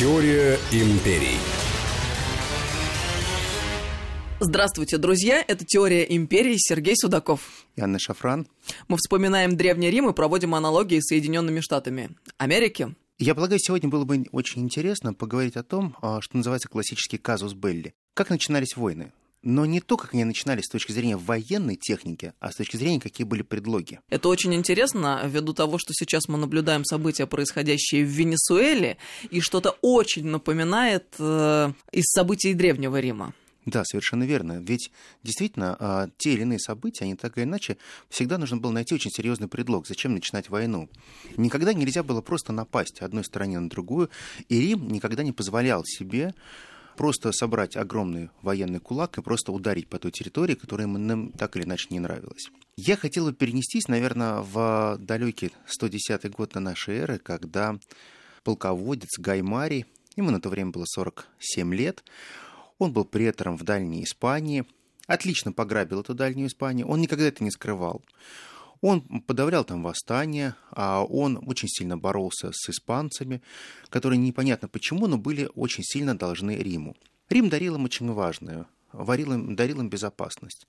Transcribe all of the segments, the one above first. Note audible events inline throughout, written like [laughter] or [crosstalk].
Теория империй. Здравствуйте, друзья! Это «Теория империи» Сергей Судаков. И Анна Шафран. Мы вспоминаем Древний Рим и проводим аналогии с Соединенными Штатами Америки. Я полагаю, сегодня было бы очень интересно поговорить о том, а, что называется классический казус Белли. Как начинались войны? Но не то, как они начинались с точки зрения военной техники, а с точки зрения, какие были предлоги. Это очень интересно, ввиду того, что сейчас мы наблюдаем события, происходящие в Венесуэле, и что-то очень напоминает э, из событий Древнего Рима. Да, совершенно верно. Ведь действительно, а, те или иные события, они так или иначе, всегда нужно было найти очень серьезный предлог, зачем начинать войну. Никогда нельзя было просто напасть одной стороне на другую, и Рим никогда не позволял себе просто собрать огромный военный кулак и просто ударить по той территории, которая нам так или иначе не нравилась. Я хотел бы перенестись, наверное, в далекий 110 год на нашей эры, когда полководец Гаймари, ему на то время было 47 лет, он был претором в Дальней Испании, отлично пограбил эту Дальнюю Испанию, он никогда это не скрывал. Он подавлял там восстания, а он очень сильно боролся с испанцами, которые непонятно почему, но были очень сильно должны Риму. Рим дарил им очень важное варил им, дарил им безопасность.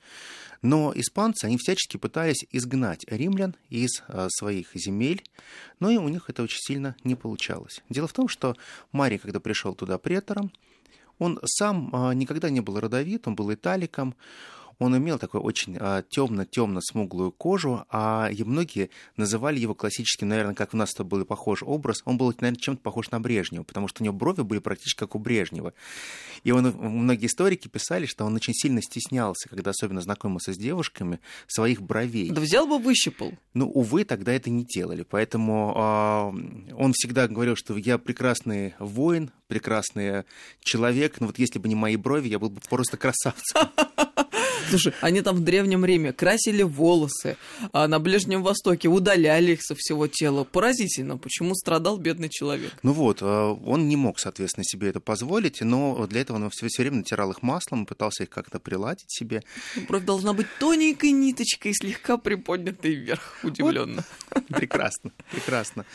Но испанцы, они всячески пытались изгнать римлян из а, своих земель, но и у них это очень сильно не получалось. Дело в том, что Марий, когда пришел туда претором, он сам а, никогда не был родовит, он был италиком, он имел такую очень а, темно-темно-смуглую кожу, а и многие называли его классическим, наверное, как у нас это был похож образ, он был, наверное, чем-то похож на Брежнева, потому что у него брови были практически как у Брежнева. И он, многие историки писали, что он очень сильно стеснялся, когда особенно знакомился с девушками, своих бровей. Да взял бы выщипал. Ну, увы, тогда это не делали, поэтому э, он всегда говорил, что я прекрасный воин, прекрасный человек, но вот если бы не мои брови, я был бы просто красавцем. [laughs] Слушай, они там в Древнем Риме красили волосы, а на Ближнем Востоке удаляли их со всего тела. Поразительно, почему страдал бедный человек. Ну вот, а, он не мог, соответственно, себе это позволить, но для этого он все, все время натирал их маслом, пытался их как-то приладить себе. Бровь должна быть тоненькой ниточкой, слегка приподнятой вверх, удивленно. Вот. [laughs] Прекрасно, прекрасно.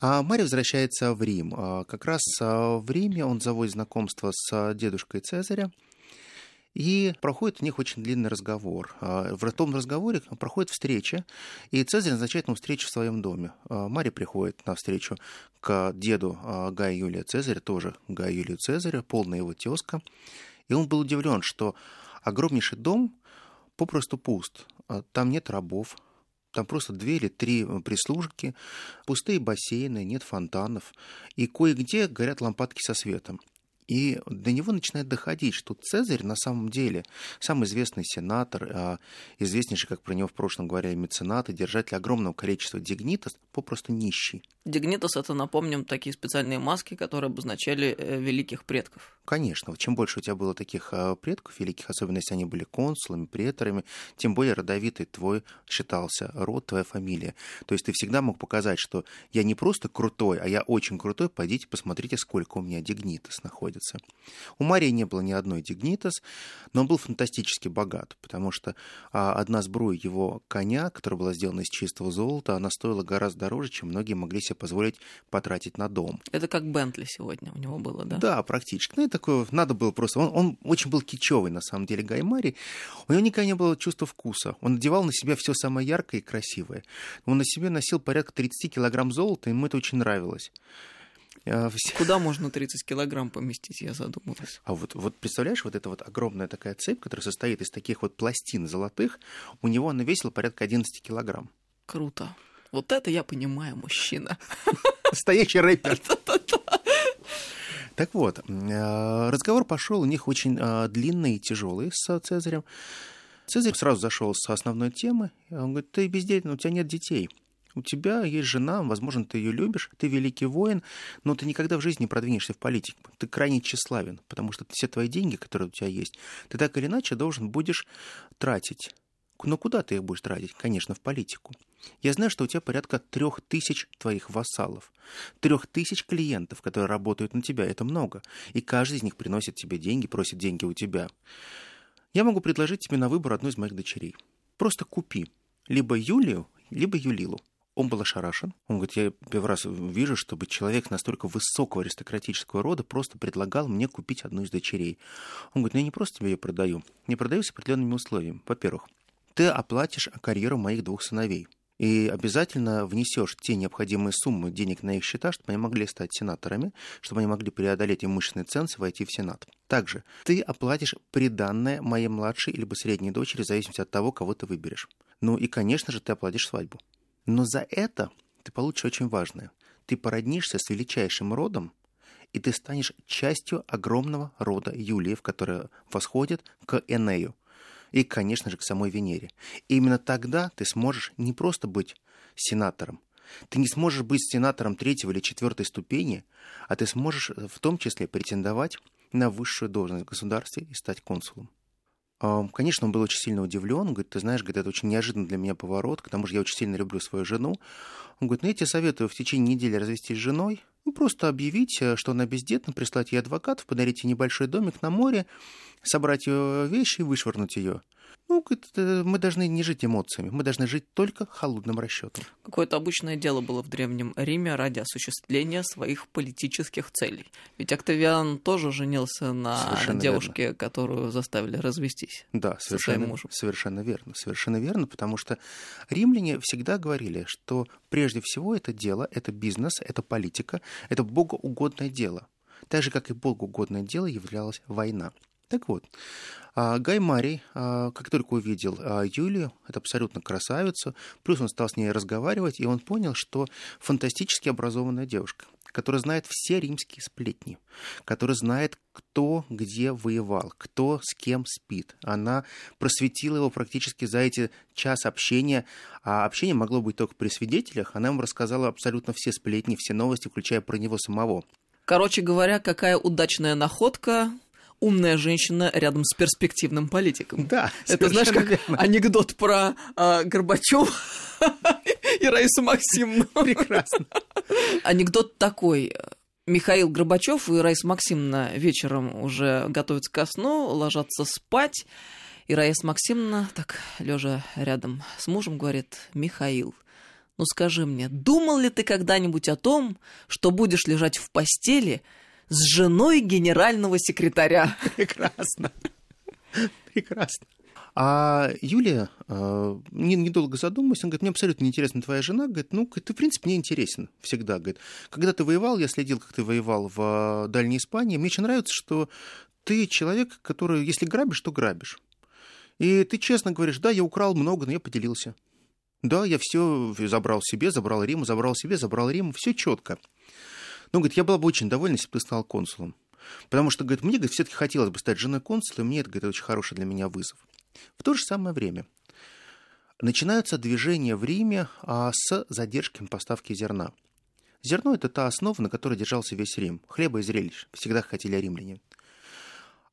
А Мария возвращается в Рим. А, как раз а, в Риме он заводит знакомство с дедушкой Цезаря, и проходит у них очень длинный разговор. А, в том разговоре проходит встреча, и Цезарь назначает ему встречу в своем доме. А, Мария приходит на встречу к деду а, Гая Юлия Цезаря, тоже Гая Юлию Цезаря, полная его тезка. И он был удивлен, что огромнейший дом попросту пуст. Там нет рабов, там просто две или три прислужки, пустые бассейны, нет фонтанов, и кое-где горят лампадки со светом. И до него начинает доходить, что Цезарь на самом деле самый известный сенатор, а, известнейший, как про него в прошлом говорили, меценат и держатель огромного количества дигнитос, попросту нищий. Дигнитос — это, напомним, такие специальные маски, которые обозначали э, великих предков. Конечно. Чем больше у тебя было таких а, предков великих, особенно если они были консулами, преторами, тем более родовитый твой считался род, твоя фамилия. То есть ты всегда мог показать, что я не просто крутой, а я очень крутой, пойдите посмотрите, сколько у меня дигнитос находится. У Марии не было ни одной дигнитос, но он был фантастически богат, потому что а, одна сбруя его коня, которая была сделана из чистого золота, она стоила гораздо дороже, чем многие могли себе позволить потратить на дом. Это как Бентли сегодня у него было, да? Да, практически. Ну, такое надо было просто... Он, он очень был кичевый, на самом деле, Гаймари. У него никогда не было чувства вкуса. Он надевал на себя все самое яркое и красивое. Он на себе носил порядка 30 килограмм золота, и ему это очень нравилось. Куда можно 30 килограмм поместить, я задумалась. А вот, вот представляешь, вот эта вот огромная такая цепь, которая состоит из таких вот пластин золотых, у него она весила порядка 11 килограмм. Круто. Вот это я понимаю, мужчина. Настоящий рэпер. [laughs] Так вот, э, разговор пошел у них очень э, длинный и тяжелый с Цезарем. Цезарь сразу зашел с основной темы. Он говорит, ты бездетный, у тебя нет детей. У тебя есть жена, возможно, ты ее любишь, ты великий воин, но ты никогда в жизни не продвинешься в политику. Ты крайне тщеславен, потому что все твои деньги, которые у тебя есть, ты так или иначе должен будешь тратить. Но куда ты их будешь тратить? Конечно, в политику. Я знаю, что у тебя порядка трех тысяч твоих вассалов. Трех тысяч клиентов, которые работают на тебя. Это много. И каждый из них приносит тебе деньги, просит деньги у тебя. Я могу предложить тебе на выбор одну из моих дочерей. Просто купи либо Юлию, либо Юлилу. Он был ошарашен. Он говорит, я первый раз вижу, чтобы человек настолько высокого аристократического рода просто предлагал мне купить одну из дочерей. Он говорит, ну я не просто тебе ее продаю. Не продаю с определенными условиями. Во-первых, ты оплатишь карьеру моих двух сыновей. И обязательно внесешь те необходимые суммы денег на их счета, чтобы они могли стать сенаторами, чтобы они могли преодолеть имущественный ценз и войти в Сенат. Также ты оплатишь приданное моей младшей либо средней дочери, в зависимости от того, кого ты выберешь. Ну и, конечно же, ты оплатишь свадьбу. Но за это ты получишь очень важное. Ты породнишься с величайшим родом, и ты станешь частью огромного рода Юлиев, который восходит к Энею и, конечно же, к самой Венере. И именно тогда ты сможешь не просто быть сенатором, ты не сможешь быть сенатором третьего или четвертой ступени, а ты сможешь в том числе претендовать на высшую должность в государстве и стать консулом. Конечно, он был очень сильно удивлен. Он говорит, ты знаешь, говорит, это очень неожиданно для меня поворот, к тому же я очень сильно люблю свою жену. Он говорит, ну я тебе советую в течение недели развестись с женой, ну, просто объявить, э, что она бездетна, прислать ей адвокатов, подарить ей небольшой домик на море, собрать ее вещи и вышвырнуть ее. Ну, мы должны не жить эмоциями, мы должны жить только холодным расчетом. Какое-то обычное дело было в Древнем Риме ради осуществления своих политических целей. Ведь Октавиан тоже женился на совершенно девушке, верно. которую заставили развестись. Да, совершенно, мужем. совершенно верно. Совершенно верно, потому что римляне всегда говорили, что прежде всего это дело, это бизнес, это политика, это богоугодное дело. Так же, как и богоугодное дело являлась война. Так вот, а, Гай Марий, а, как только увидел а, Юлию, это абсолютно красавицу, плюс он стал с ней разговаривать, и он понял, что фантастически образованная девушка, которая знает все римские сплетни, которая знает, кто где воевал, кто с кем спит. Она просветила его практически за эти час общения, а общение могло быть только при свидетелях. Она ему рассказала абсолютно все сплетни, все новости, включая про него самого. Короче говоря, какая удачная находка умная женщина рядом с перспективным политиком. Да, это знаешь как верно. анекдот про э, а, Горбачева [laughs] и Раису Максимовну. Прекрасно. Анекдот такой. Михаил Горбачев и Раиса Максимовна вечером уже готовятся ко сну, ложатся спать. И Раиса Максимовна, так, лежа рядом с мужем, говорит, Михаил, ну скажи мне, думал ли ты когда-нибудь о том, что будешь лежать в постели с женой генерального секретаря. [laughs] Прекрасно. Прекрасно. А Юлия, э, недолго задумываясь, он говорит, мне абсолютно неинтересна твоя жена. Говорит, ну, ты, в принципе, мне интересен всегда. Говорит, когда ты воевал, я следил, как ты воевал в Дальней Испании. Мне очень нравится, что ты человек, который, если грабишь, то грабишь. И ты честно говоришь, да, я украл много, но я поделился. Да, я все забрал себе, забрал Рим, забрал себе, забрал Рим, все четко. Ну, говорит, я была бы очень довольна, если бы ты стал консулом. Потому что, говорит, мне, все-таки хотелось бы стать женой консула, и мне это, говорит, очень хороший для меня вызов. В то же самое время начинаются движения в Риме а, с задержками поставки зерна. Зерно – это та основа, на которой держался весь Рим. Хлеба и зрелищ. Всегда хотели римляне.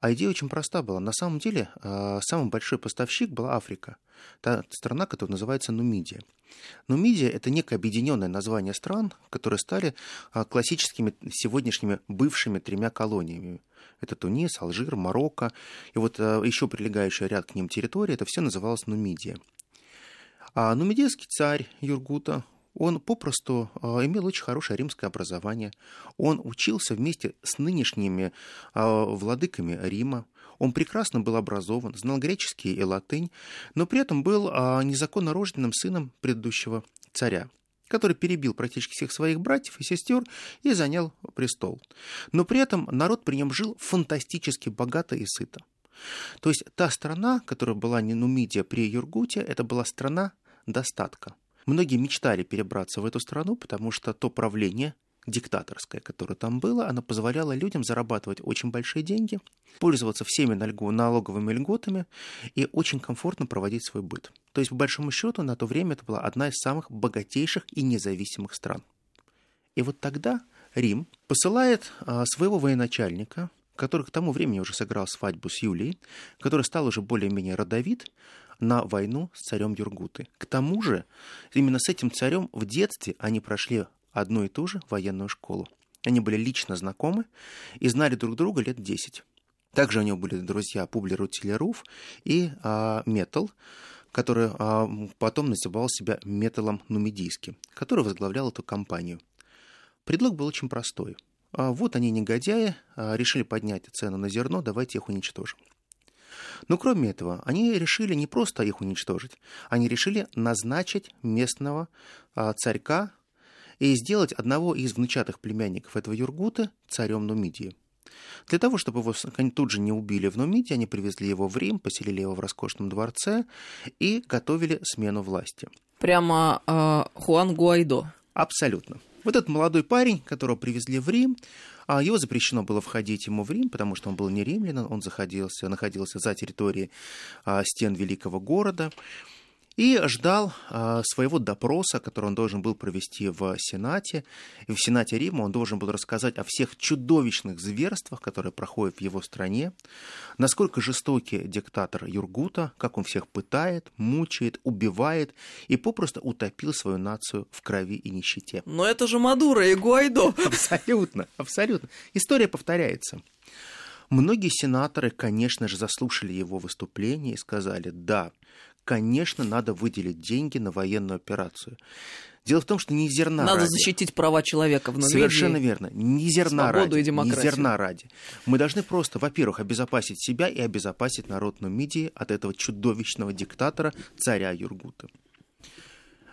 А идея очень проста была. На самом деле, а, самый большой поставщик была Африка. Та страна, которая называется Нумидия. Нумидия – это некое объединенное название стран, которые стали а, классическими сегодняшними бывшими тремя колониями. Это Тунис, Алжир, Марокко. И вот а, еще прилегающая ряд к ним территории, это все называлось Нумидия. А нумидийский царь Юргута, он попросту а, имел очень хорошее римское образование. Он учился вместе с нынешними а, владыками Рима. Он прекрасно был образован, знал греческий и латынь, но при этом был а, незаконно рожденным сыном предыдущего царя который перебил практически всех своих братьев и сестер и занял престол. Но при этом народ при нем жил фантастически богато и сыто. То есть та страна, которая была не Нумидия при Юргуте, это была страна достатка. Многие мечтали перебраться в эту страну, потому что то правление диктаторское, которое там было, оно позволяло людям зарабатывать очень большие деньги, пользоваться всеми налоговыми льготами и очень комфортно проводить свой быт. То есть, по большому счету, на то время это была одна из самых богатейших и независимых стран. И вот тогда Рим посылает а, своего военачальника, который к тому времени уже сыграл свадьбу с Юлией, который стал уже более-менее родовит, на войну с царем Юргуты. К тому же, именно с этим царем в детстве они прошли одну и ту же военную школу. Они были лично знакомы и знали друг друга лет 10. Также у него были друзья Публи Рутилеруф и а, Метал, который а, потом называл себя Металом Нумидийским, который возглавлял эту компанию. Предлог был очень простой. А, вот они, негодяи, а, решили поднять цену на зерно, давайте их уничтожим. Но кроме этого, они решили не просто их уничтожить, они решили назначить местного а, царька и сделать одного из внучатых племянников этого Юргута царем Нумидии. Для того, чтобы его тут же не убили в Нумиде, они привезли его в Рим, поселили его в роскошном дворце и готовили смену власти. Прямо э, Хуан Гуайдо. Абсолютно. Вот этот молодой парень, которого привезли в Рим, а его запрещено было входить ему в Рим, потому что он был не римлянин, он заходился, находился за территорией а, стен великого города и ждал э, своего допроса, который он должен был провести в Сенате. И в Сенате Рима он должен был рассказать о всех чудовищных зверствах, которые проходят в его стране, насколько жестокий диктатор Юргута, как он всех пытает, мучает, убивает и попросту утопил свою нацию в крови и нищете. Но это же Мадуро и Гуайдо. [laughs] Абсолютно, абсолютно. История повторяется. Многие сенаторы, конечно же, заслушали его выступление и сказали, да, конечно, надо выделить деньги на военную операцию. Дело в том, что не зерна Надо ради. защитить права человека в Нумидии. Совершенно верно. Не зерна Свободу ради. и демократию. Не зерна ради. Мы должны просто, во-первых, обезопасить себя и обезопасить народ Нумидии от этого чудовищного диктатора, царя Юргута.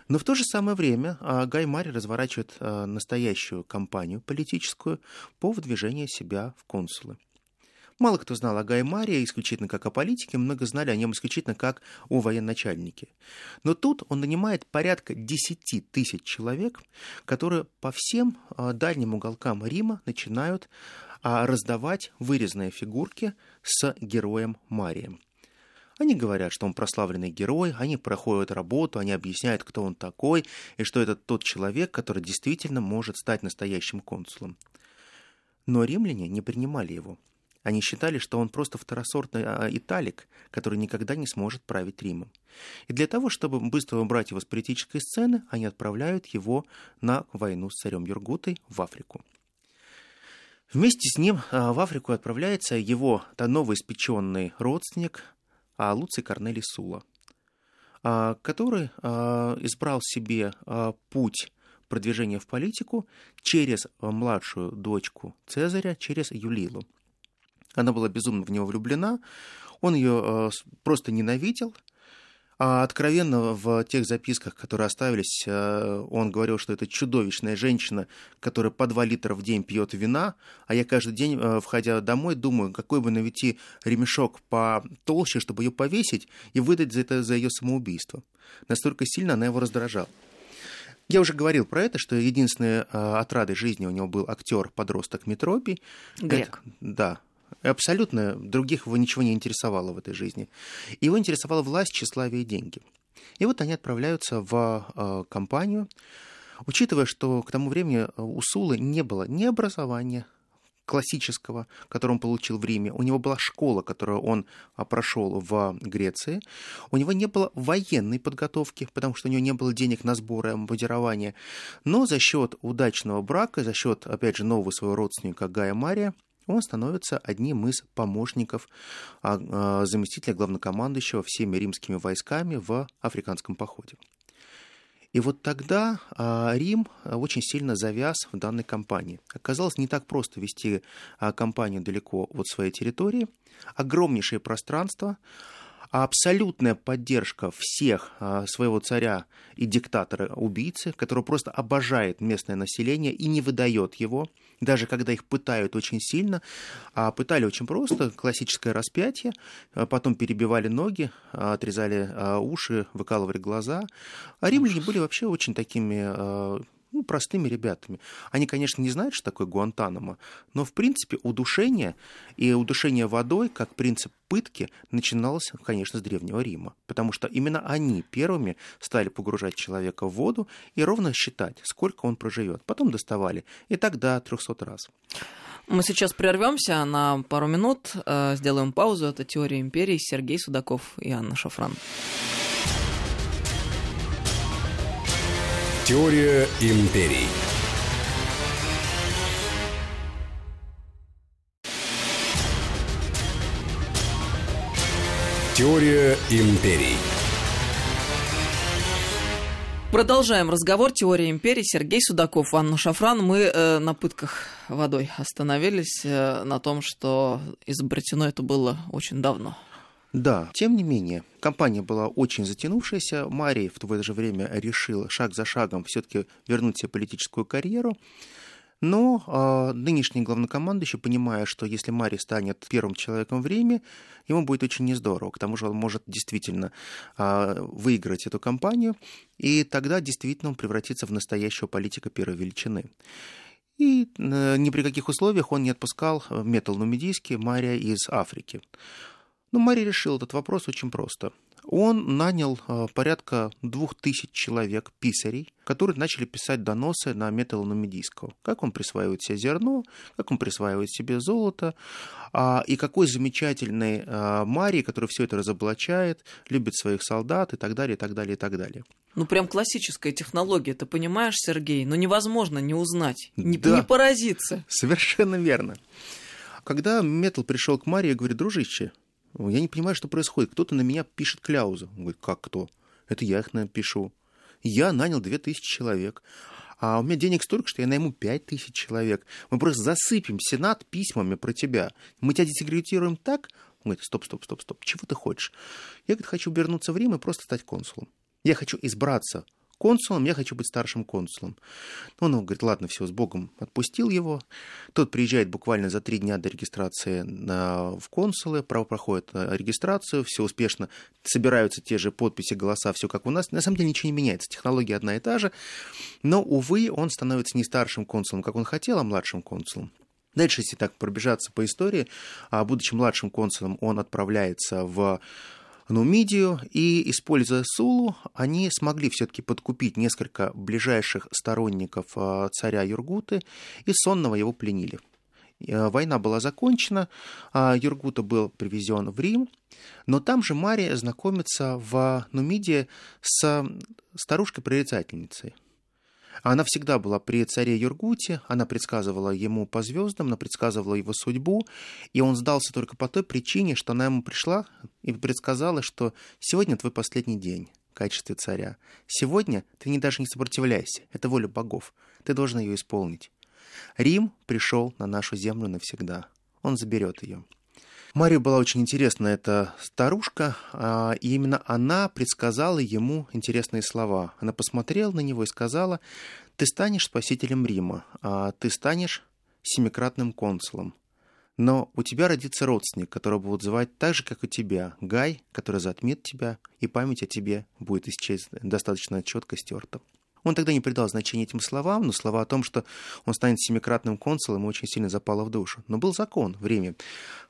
Но в то же самое время а, Гай Мари разворачивает а, настоящую кампанию политическую по выдвижению себя в консулы. Мало кто знал о Гае Марии исключительно как о политике, много знали о нем исключительно как о военачальнике. Но тут он нанимает порядка 10 тысяч человек, которые по всем а, дальним уголкам Рима начинают а, раздавать вырезанные фигурки с героем Марием. Они говорят, что он прославленный герой, они проходят работу, они объясняют, кто он такой, и что это тот человек, который действительно может стать настоящим консулом. Но римляне не принимали его. Они считали, что он просто второсортный а, италик, который никогда не сможет править Римом. И для того, чтобы быстро убрать его с политической сцены, они отправляют его на войну с царем Юргутой в Африку. Вместе с ним а, в Африку отправляется его новоиспеченный родственник а, Луций Корнелий Сула, а, который избрал себе путь продвижения в политику через младшую дочку Цезаря, через Юлилу. Она была безумно в него влюблена, он ее э, просто ненавидел, а откровенно в тех записках, которые оставились, э, он говорил, что это чудовищная женщина, которая по 2 литра в день пьет вина, а я каждый день, э, входя домой, думаю, какой бы навести ремешок потолще, чтобы ее повесить и выдать за это за ее самоубийство. Настолько сильно она его раздражала. Я уже говорил про это, что единственной отрадой жизни у него был актер-подросток Метропий. Грек. Это, да, Абсолютно других его ничего не интересовало в этой жизни. Его интересовала власть, тщеславие и деньги. И вот они отправляются в э, компанию, учитывая, что к тому времени у Сулы не было ни образования, классического, который он получил в Риме. У него была школа, которую он а, прошел в Греции. У него не было военной подготовки, потому что у него не было денег на сборы модирования. Но за счет удачного брака, за счет, опять же, нового своего родственника Гая Мария, он становится одним из помощников а, а, заместителя главнокомандующего всеми римскими войсками в африканском походе. И вот тогда а, Рим очень сильно завяз в данной кампании. Оказалось, не так просто вести кампанию далеко от своей территории. Огромнейшее пространство, абсолютная поддержка всех а, своего царя и диктатора-убийцы, который просто обожает местное население и не выдает его, даже когда их пытают очень сильно. А пытали очень просто, классическое распятие, а потом перебивали ноги, отрезали а, уши, выкалывали глаза. А римляне были вообще очень такими ну, простыми ребятами. Они, конечно, не знают, что такое Гуантанамо, но, в принципе, удушение и удушение водой, как принцип пытки, начиналось, конечно, с Древнего Рима, потому что именно они первыми стали погружать человека в воду и ровно считать, сколько он проживет. Потом доставали, и тогда 300 раз. Мы сейчас прервемся на пару минут, э, сделаем паузу. Это «Теория империи» Сергей Судаков и Анна Шафран. Теория империй. Теория империй. Продолжаем разговор «Теория империи». Сергей Судаков, Анна Шафран. Мы э, на пытках водой остановились э, на том, что изобретено это было очень давно. Да, тем не менее, компания была очень затянувшаяся. Марий в то же время решил шаг за шагом все-таки вернуть себе политическую карьеру. Но э, нынешний главнокомандующий, понимая, что если Мари станет первым человеком в Риме, ему будет очень нездорово. К тому же он может действительно э, выиграть эту кампанию, и тогда действительно он превратится в настоящего политика первой величины. И э, ни при каких условиях он не отпускал метал нумидийский Мария из Африки. Но Мария решил этот вопрос очень просто – он нанял а, порядка двух тысяч человек, писарей, которые начали писать доносы на металлономедийского. Как он присваивает себе зерно, как он присваивает себе золото, а, и какой замечательный а, Марий, который все это разоблачает, любит своих солдат и так далее, и так далее, и так далее. Ну, прям классическая технология, ты понимаешь, Сергей? Ну, невозможно не узнать, не, да, не поразиться. [laughs] Совершенно верно. Когда Метал пришел к Марии и говорит, дружище, я не понимаю, что происходит. Кто-то на меня пишет кляузу. Он говорит, как кто? Это я их напишу. Я нанял две тысячи человек. А у меня денег столько, что я найму пять тысяч человек. Мы просто засыпем Сенат письмами про тебя. Мы тебя десекретируем так. Он говорит, стоп, стоп, стоп, стоп. Чего ты хочешь? Я, говорит, хочу вернуться в Рим и просто стать консулом. Я хочу избраться консулом, я хочу быть старшим консулом. Он говорит, ладно, все, с Богом, отпустил его. Тот приезжает буквально за три дня до регистрации на, в консулы, проходит э, регистрацию, все успешно, собираются те же подписи, голоса, все как у нас. На самом деле ничего не меняется, технология одна и та же, но, увы, он становится не старшим консулом, как он хотел, а младшим консулом. Дальше, если так пробежаться по истории, а будучи младшим консулом, он отправляется в Нумидию, и, используя Сулу, они смогли все-таки подкупить несколько ближайших сторонников а, царя Юргуты и сонного его пленили. А, война была закончена, а, Юргута был привезен в Рим, но там же Мария знакомится в Нумидии с старушкой-прорицательницей – она всегда была при царе Юргуте, она предсказывала ему по звездам, она предсказывала его судьбу, и он сдался только по той причине, что она ему пришла и предсказала, что сегодня твой последний день в качестве царя. Сегодня ты не даже не сопротивляйся, это воля богов, ты должен ее исполнить. Рим пришел на нашу землю навсегда, он заберет ее. Марию была очень интересна эта старушка, а, и именно она предсказала ему интересные слова. Она посмотрела на него и сказала, ты станешь спасителем Рима, а ты станешь семикратным консулом. Но у тебя родится родственник, которого будут звать так же, как у тебя, Гай, который затмит тебя, и память о тебе будет исчез... достаточно четко стерта. Он тогда не придал значения этим словам, но слова о том, что он станет семикратным консулом, очень сильно запало в душу. Но был закон, время.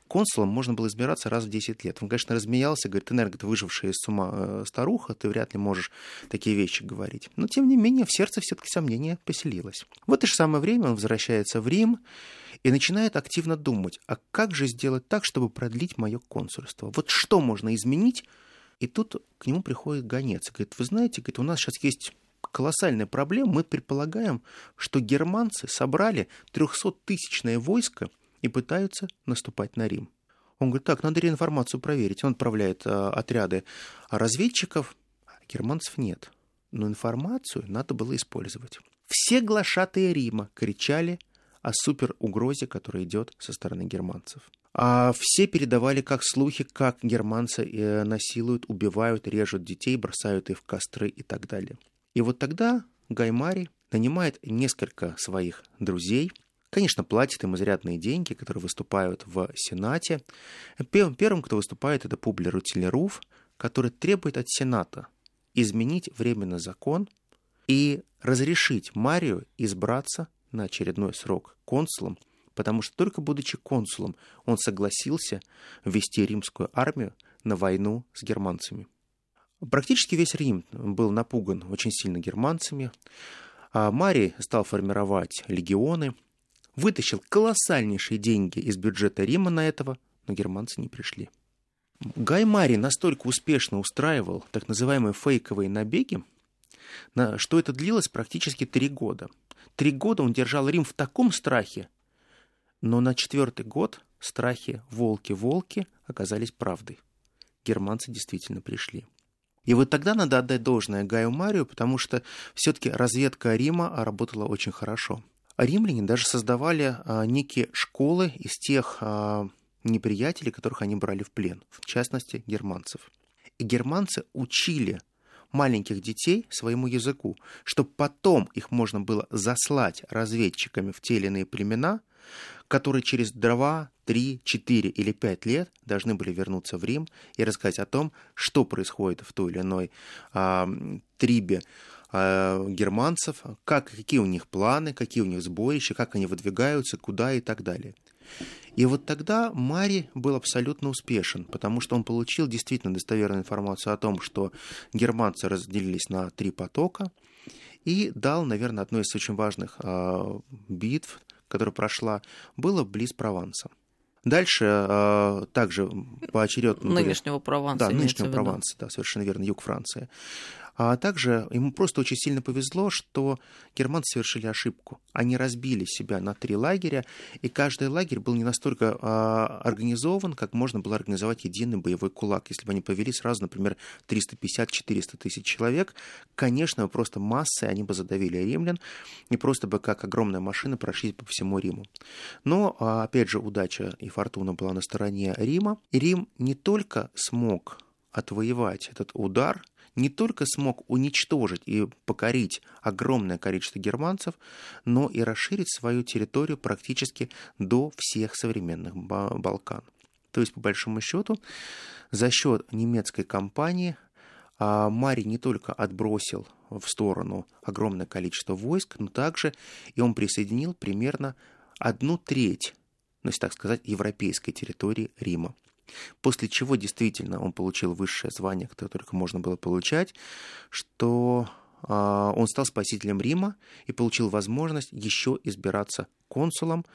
Консулом можно было избираться раз в 10 лет. Он, конечно, размеялся, говорит, энерго, ты выжившая из ума э, старуха, ты вряд ли можешь такие вещи говорить. Но, тем не менее, в сердце все-таки сомнение поселилось. В это же самое время он возвращается в Рим и начинает активно думать, а как же сделать так, чтобы продлить мое консульство? Вот что можно изменить? И тут к нему приходит гонец и говорит, вы знаете, говорит, у нас сейчас есть колоссальная проблема. Мы предполагаем, что германцы собрали 300-тысячное войско и пытаются наступать на Рим. Он говорит, так, надо реинформацию проверить. Он отправляет э, отряды разведчиков, а германцев нет. Но информацию надо было использовать. Все глашатые Рима кричали о суперугрозе, которая идет со стороны германцев. А все передавали как слухи, как германцы э, насилуют, убивают, режут детей, бросают их в костры и так далее. И вот тогда Гаймари нанимает несколько своих друзей, конечно, платит им изрядные деньги, которые выступают в Сенате. Первым, кто выступает, это Публий Рутилеруф, который требует от Сената изменить временный закон и разрешить Марию избраться на очередной срок консулом, потому что только будучи консулом он согласился ввести римскую армию на войну с германцами. Практически весь Рим был напуган очень сильно германцами. А Марий стал формировать легионы, вытащил колоссальнейшие деньги из бюджета Рима на этого, но германцы не пришли. Гай Марий настолько успешно устраивал так называемые фейковые набеги, что это длилось практически три года. Три года он держал Рим в таком страхе, но на четвертый год страхи волки-волки оказались правдой. Германцы действительно пришли. И вот тогда надо отдать должное Гаю Марию, потому что все-таки разведка Рима работала очень хорошо. Римляне даже создавали а, некие школы из тех а, неприятелей, которых они брали в плен, в частности, германцев. И германцы учили маленьких детей своему языку, чтобы потом их можно было заслать разведчиками в те или иные племена, которые через два, три, четыре или пять лет должны были вернуться в Рим и рассказать о том, что происходит в той или иной э, трибе германцев, как, какие у них планы, какие у них сборища, как они выдвигаются, куда и так далее. И вот тогда Мари был абсолютно успешен, потому что он получил действительно достоверную информацию о том, что германцы разделились на три потока, и дал, наверное, одну из очень важных э, битв, которая прошла, было близ Прованса. Дальше э, также поочередно... Нынешнего. Прованса. Да, нынешнего Прованса, да, совершенно верно, юг Франции. А также ему просто очень сильно повезло, что германцы совершили ошибку. Они разбили себя на три лагеря, и каждый лагерь был не настолько а, организован, как можно было организовать единый боевой кулак. Если бы они повели сразу, например, 350-400 тысяч человек, конечно, просто массой они бы задавили римлян, и просто бы как огромная машина прошлись по всему Риму. Но, а, опять же, удача и фортуна была на стороне Рима, и Рим не только смог отвоевать этот удар, не только смог уничтожить и покорить огромное количество германцев, но и расширить свою территорию практически до всех современных Балкан. То есть, по большому счету, за счет немецкой кампании а, Мари не только отбросил в сторону огромное количество войск, но также и он присоединил примерно одну треть, ну, если так сказать, европейской территории Рима. После чего действительно он получил высшее звание, которое только можно было получать, что а, он стал спасителем Рима и получил возможность еще избираться консулом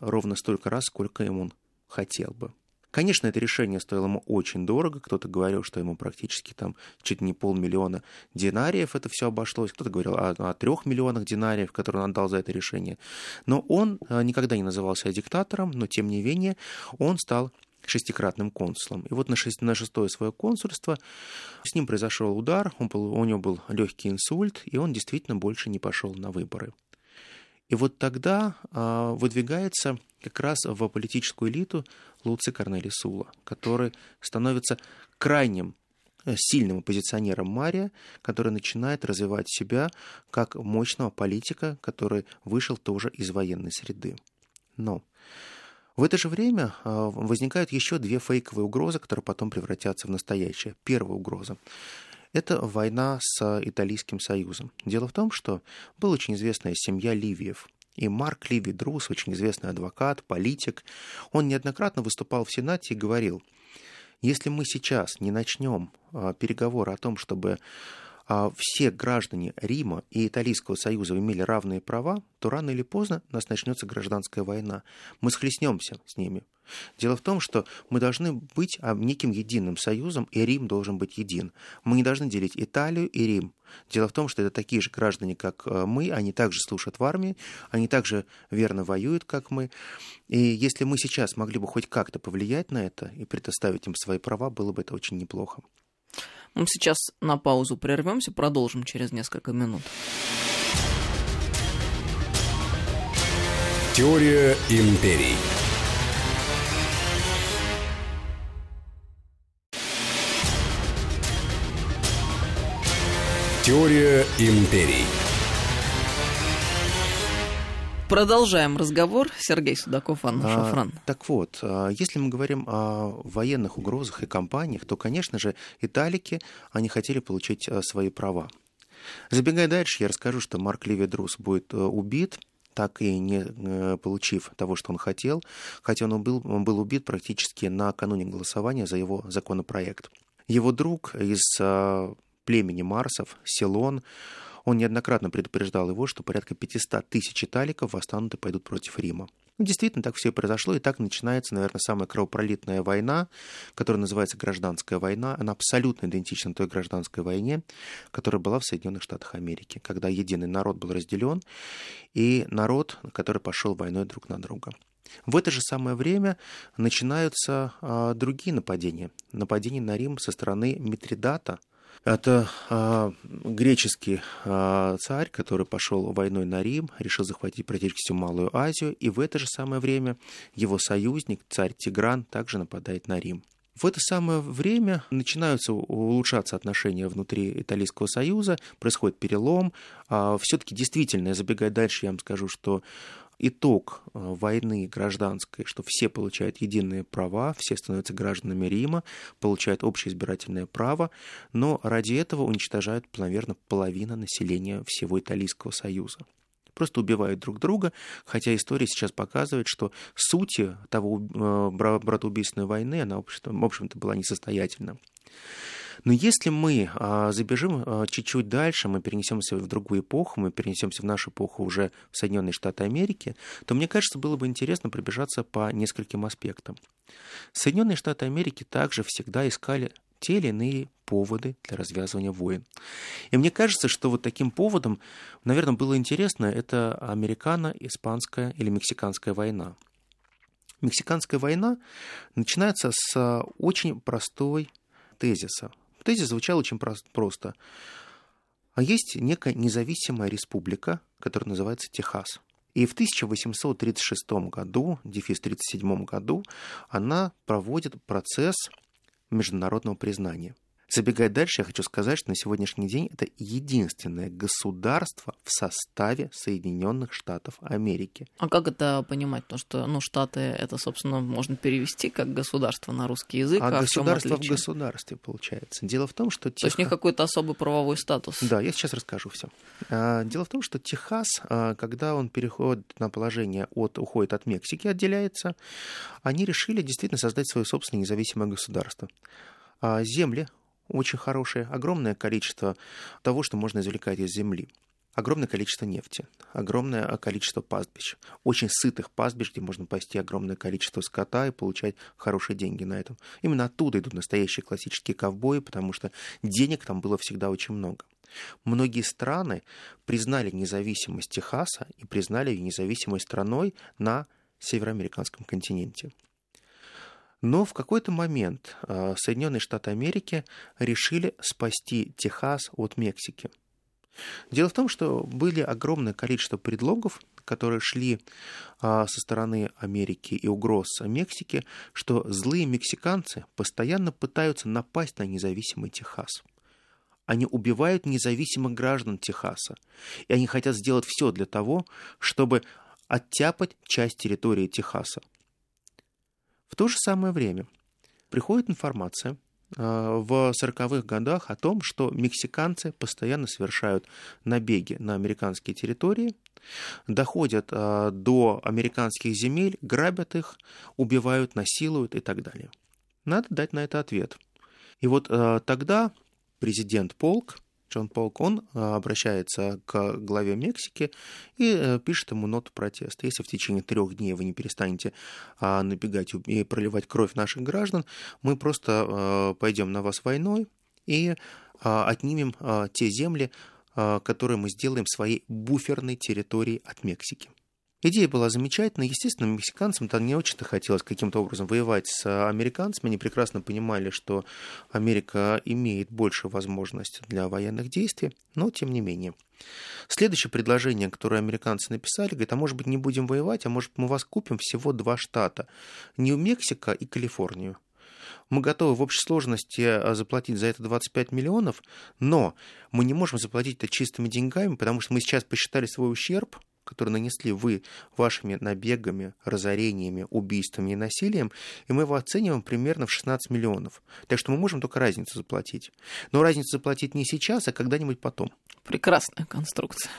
ровно столько раз, сколько ему он хотел бы. Конечно, это решение стоило ему очень дорого. Кто-то говорил, что ему практически там чуть не полмиллиона динариев это все обошлось. Кто-то говорил о, о трех миллионах динариев, которые он отдал за это решение. Но он а, никогда не называл себя диктатором, но тем не менее он стал шестикратным консулом. И вот на, шесть, на шестое свое консульство с ним произошел удар, он был, у него был легкий инсульт, и он действительно больше не пошел на выборы. И вот тогда э, выдвигается как раз в политическую элиту Луций Корнелий Сула, который становится крайним э, сильным оппозиционером Мария, который начинает развивать себя как мощного политика, который вышел тоже из военной среды. Но в это же время а, возникают еще две фейковые угрозы, которые потом превратятся в настоящее. Первая угроза это война с Италийским Союзом. Дело в том, что была очень известная семья Ливиев. И Марк Ливий Друс, очень известный адвокат, политик, он неоднократно выступал в Сенате и говорил, если мы сейчас не начнем а, переговоры о том, чтобы все граждане Рима и Италийского союза имели равные права, то рано или поздно у нас начнется гражданская война. Мы схлестнемся с ними. Дело в том, что мы должны быть а, неким единым союзом, и Рим должен быть един. Мы не должны делить Италию и Рим. Дело в том, что это такие же граждане, как а, мы, они также служат в армии, они также верно воюют, как мы. И если мы сейчас могли бы хоть как-то повлиять на это и предоставить им свои права, было бы это очень неплохо. Мы сейчас на паузу прервемся, продолжим через несколько минут. Теория империй. Теория империй. Продолжаем разговор. Сергей Судаков, Анна а, Шафран. Так вот, а, если мы говорим о военных угрозах и кампаниях, то, конечно же, италики, они хотели получить а, свои права. Забегая дальше, я расскажу, что Марк Ливи Друс будет а, убит, так и не получив того, что он хотел, хотя он был, он был убит практически накануне голосования за его законопроект. Его друг из племени Марсов, Силон, он неоднократно предупреждал его, что порядка 500 тысяч италиков восстанут и пойдут против Рима. Ну, действительно, так все и произошло, и так начинается, наверное, самая кровопролитная война, которая называется гражданская война. Она абсолютно идентична той гражданской войне, которая была в Соединенных Штатах Америки, когда единый народ был разделен, и народ, который пошел войной друг на друга. В это же самое время начинаются а, другие нападения. Нападения на Рим со стороны Митридата – Это а, греческий а, царь, который пошел войной на Рим, решил захватить практически всю Малую Азию, и в это же самое время его союзник, царь Тигран, также нападает на Рим. В это самое время начинаются улучшаться отношения внутри Италийского союза, происходит перелом. А, Все-таки действительно, забегая дальше, я вам скажу, что итог э, войны гражданской, что все получают единые права, все становятся гражданами Рима, получают общее избирательное право, но ради этого уничтожают, наверное, половина населения всего Италийского союза просто убивают друг друга, хотя история сейчас показывает, что сути того э, братоубийственной войны, она, в общем-то, была несостоятельна. Но если мы а, забежим а, чуть-чуть дальше, мы перенесемся в другую эпоху, мы перенесемся в нашу эпоху уже в Соединенные Штаты Америки, то мне кажется, было бы интересно пробежаться по нескольким аспектам. Соединенные Штаты Америки также всегда искали те или иные поводы для развязывания войн. И мне кажется, что вот таким поводом, наверное, было интересно, это американо-испанская или мексиканская война. Мексиканская война начинается с очень простой тезиса. Тезис звучал очень просто. А есть некая независимая республика, которая называется Техас. И в 1836 году, дефис 1937 году, она проводит процесс международного признания. Забегая дальше, я хочу сказать, что на сегодняшний день это единственное государство в составе Соединенных Штатов Америки. А как это понимать? Потому что ну, Штаты это, собственно, можно перевести как государство на русский язык. А, а государство в, в государстве получается. Дело в том, что Техас... То есть у них какой-то особый правовой статус. Да, я сейчас расскажу все. А, дело в том, что Техас, а, когда он переходит на положение от уходит от Мексики, отделяется, они решили действительно создать свое собственное независимое государство. Земли очень хорошее, огромное количество того, что можно извлекать из земли. Огромное количество нефти, огромное количество пастбищ, очень сытых пастбищ, где можно пасти огромное количество скота и получать хорошие деньги на этом. Именно оттуда идут настоящие классические ковбои, потому что денег там было всегда очень много. Многие страны признали независимость Техаса и признали ее независимой страной на североамериканском континенте. Но в какой-то момент а, Соединенные Штаты Америки решили спасти Техас от Мексики. Дело в том, что были огромное количество предлогов, которые шли а, со стороны Америки и угроз Мексики, что злые мексиканцы постоянно пытаются напасть на независимый Техас. Они убивают независимых граждан Техаса. И они хотят сделать все для того, чтобы оттяпать часть территории Техаса. В то же самое время приходит информация а, в 40-х годах о том, что мексиканцы постоянно совершают набеги на американские территории, доходят а, до американских земель, грабят их, убивают, насилуют и так далее. Надо дать на это ответ. И вот а, тогда президент Полк Джон Полк, он а, обращается к главе Мексики и э, пишет ему ноту протеста. Если в течение трех дней вы не перестанете а, набегать и проливать кровь наших граждан, мы просто а, пойдем на вас войной и отнимем те земли, которые мы сделаем своей буферной территорией от Мексики. Идея была замечательная. Естественно, мексиканцам там не очень-то хотелось каким-то образом воевать с американцами. Они прекрасно понимали, что Америка имеет большую возможность для военных действий, но тем не менее. Следующее предложение, которое американцы написали, говорит, а может быть не будем воевать, а может мы вас купим всего два штата. Нью-Мексико и Калифорнию. Мы готовы в общей сложности а, заплатить за это 25 миллионов, но мы не можем заплатить это чистыми деньгами, потому что мы сейчас посчитали свой ущерб – который нанесли вы вашими набегами, разорениями, убийствами и насилием, и мы его оцениваем примерно в 16 миллионов. Так что мы можем только разницу заплатить. Но разницу заплатить не сейчас, а когда-нибудь потом. Прекрасная конструкция.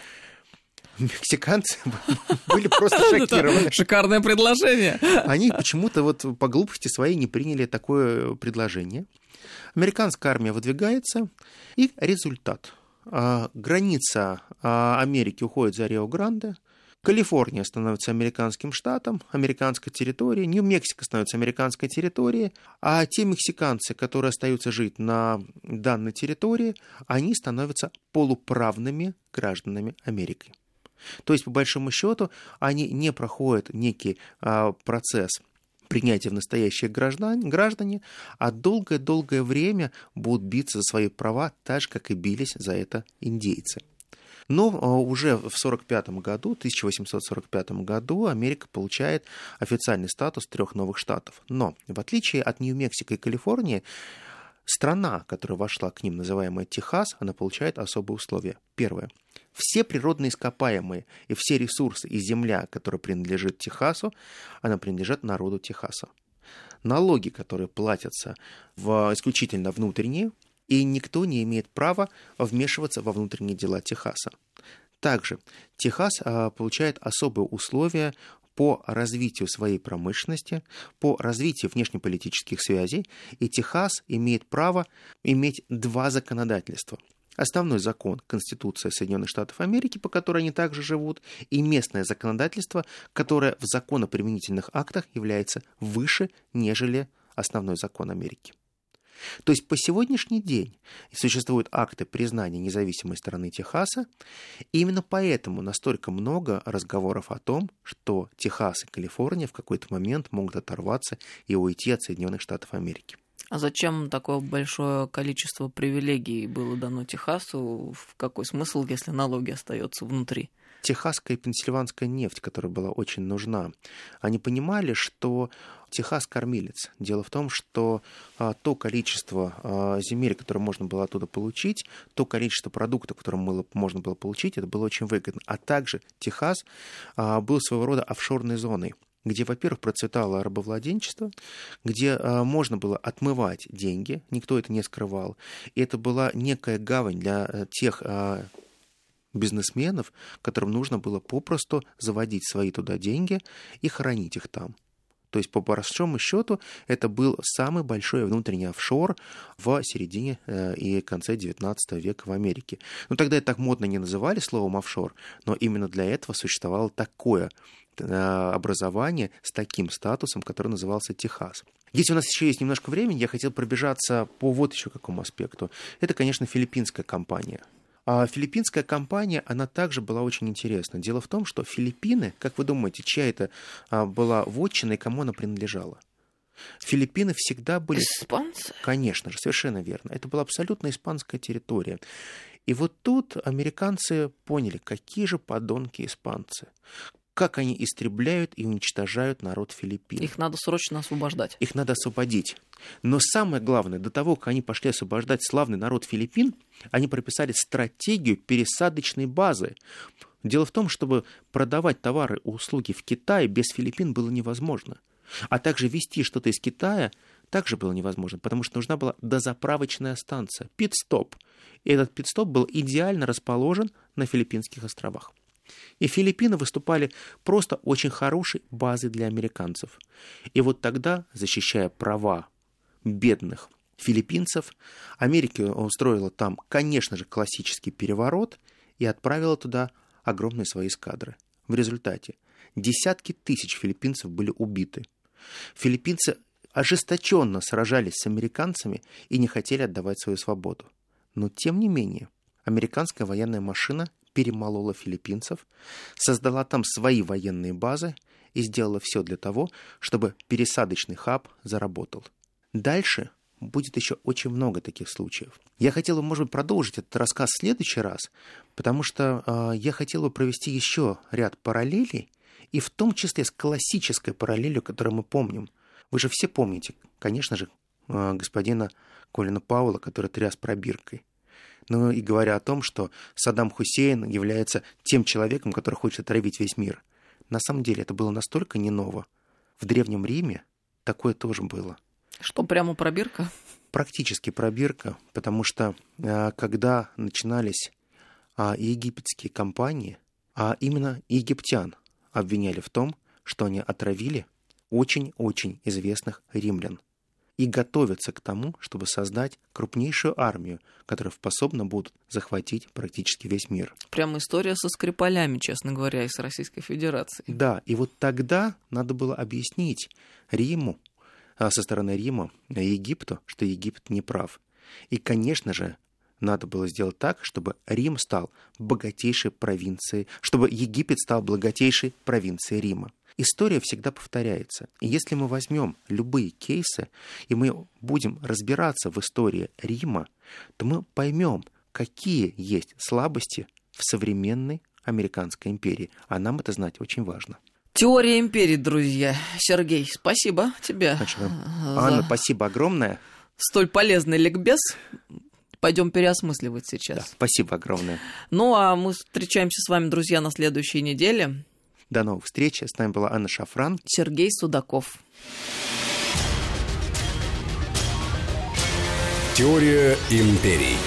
Мексиканцы [laughs] были просто [laughs] шокированы. Шикарное предложение. Они почему-то вот по глупости своей не приняли такое предложение. Американская армия выдвигается, и результат – граница а, Америки уходит за Рио-Гранде, Калифорния становится американским штатом, американской территорией, Нью-Мексико становится американской территорией, а те мексиканцы, которые остаются жить на данной территории, они становятся полуправными гражданами Америки. То есть, по большому счету, они не проходят некий а, процесс принятия в настоящие граждане, граждане а долгое-долгое время будут биться за свои права, так же, как и бились за это индейцы. Но а, уже в 1945 году, 1845 году Америка получает официальный статус трех новых штатов. Но, в отличие от Нью-Мексико и Калифорнии, страна, которая вошла к ним, называемая Техас, она получает особые условия. Первое. Все природные ископаемые и все ресурсы и земля, которая принадлежит Техасу, она принадлежит народу Техаса. Налоги, которые платятся в исключительно внутренние, и никто не имеет права вмешиваться во внутренние дела Техаса. Также Техас а, получает особые условия по развитию своей промышленности, по развитию внешнеполитических связей, и Техас имеет право иметь два законодательства. Основной закон – Конституция Соединенных Штатов Америки, по которой они также живут, и местное законодательство, которое в законоприменительных актах является выше, нежели основной закон Америки. То есть по сегодняшний день существуют акты признания независимой стороны Техаса, и именно поэтому настолько много разговоров о том, что Техас и Калифорния в какой-то момент могут оторваться и уйти от Соединенных Штатов Америки. А зачем такое большое количество привилегий было дано Техасу? В какой смысл, если налоги остаются внутри? Техасская и пенсильванская нефть, которая была очень нужна, они понимали, что Техас кормилец. Дело в том, что а, то количество а, земель, которое можно было оттуда получить, то количество продуктов, которые было, можно было получить, это было очень выгодно. А также Техас а, был своего рода офшорной зоной где, во-первых, процветало рабовладенчество, где а, можно было отмывать деньги, никто это не скрывал. И это была некая гавань для а, тех а, бизнесменов, которым нужно было попросту заводить свои туда деньги и хранить их там. То есть, по большому счету, это был самый большой внутренний офшор в середине э, и конце XIX века в Америке. Ну, тогда это так модно не называли словом офшор, но именно для этого существовало такое э, образование с таким статусом, который назывался Техас. Если у нас еще есть немножко времени, я хотел пробежаться по вот еще какому аспекту. Это, конечно, филиппинская компания. А филиппинская компания, она также была очень интересна. Дело в том, что Филиппины, как вы думаете, чья это а, была вотчина и кому она принадлежала? Филиппины всегда были... Испанцы? Конечно же, совершенно верно. Это была абсолютно испанская территория. И вот тут американцы поняли, какие же подонки испанцы как они истребляют и уничтожают народ Филиппин. Их надо срочно освобождать. Их надо освободить. Но самое главное, до того, как они пошли освобождать славный народ Филиппин, они прописали стратегию пересадочной базы. Дело в том, чтобы продавать товары и услуги в Китае без Филиппин было невозможно. А также везти что-то из Китая также было невозможно, потому что нужна была дозаправочная станция, пит-стоп. И этот пит-стоп был идеально расположен на Филиппинских островах. И Филиппины выступали просто очень хорошей базой для американцев. И вот тогда, защищая права бедных филиппинцев, Америка устроила там, конечно же, классический переворот и отправила туда огромные свои эскадры. В результате десятки тысяч филиппинцев были убиты. Филиппинцы ожесточенно сражались с американцами и не хотели отдавать свою свободу. Но тем не менее, американская военная машина перемолола филиппинцев, создала там свои военные базы и сделала все для того, чтобы пересадочный хаб заработал. Дальше будет еще очень много таких случаев. Я хотел бы, может быть, продолжить этот рассказ в следующий раз, потому что э, я хотел бы провести еще ряд параллелей, и в том числе с классической параллелью, которую мы помним. Вы же все помните, конечно же, э, господина Колина Паула, который тряс пробиркой но и говоря о том, что Саддам Хусейн является тем человеком, который хочет отравить весь мир. На самом деле это было настолько не ново. В Древнем Риме такое тоже было. Что, прямо пробирка? Практически пробирка, потому что а, когда начинались а, египетские компании, а именно египтян обвиняли в том, что они отравили очень-очень известных римлян – и готовятся к тому, чтобы создать крупнейшую армию, которая способна будет захватить практически весь мир. Прямо история со скрипалями, честно говоря, из Российской Федерации. Да, и вот тогда надо было объяснить Риму, а, со стороны Рима, Египту, что Египет не прав. И, конечно же, надо было сделать так, чтобы Рим стал богатейшей провинцией, чтобы Египет стал богатейшей провинцией Рима. История всегда повторяется. И если мы возьмем любые кейсы, и мы будем разбираться в истории Рима, то мы поймем, какие есть слабости в современной американской империи. А нам это знать очень важно. Теория империи, друзья. Сергей, спасибо тебе. Значит, Анна, спасибо огромное. Столь полезный ликбез. Пойдем переосмысливать сейчас. Да, спасибо огромное. Ну, а мы встречаемся с вами, друзья, на следующей неделе. До новых встреч. С нами была Анна Шафран. Сергей Судаков. Теория империй.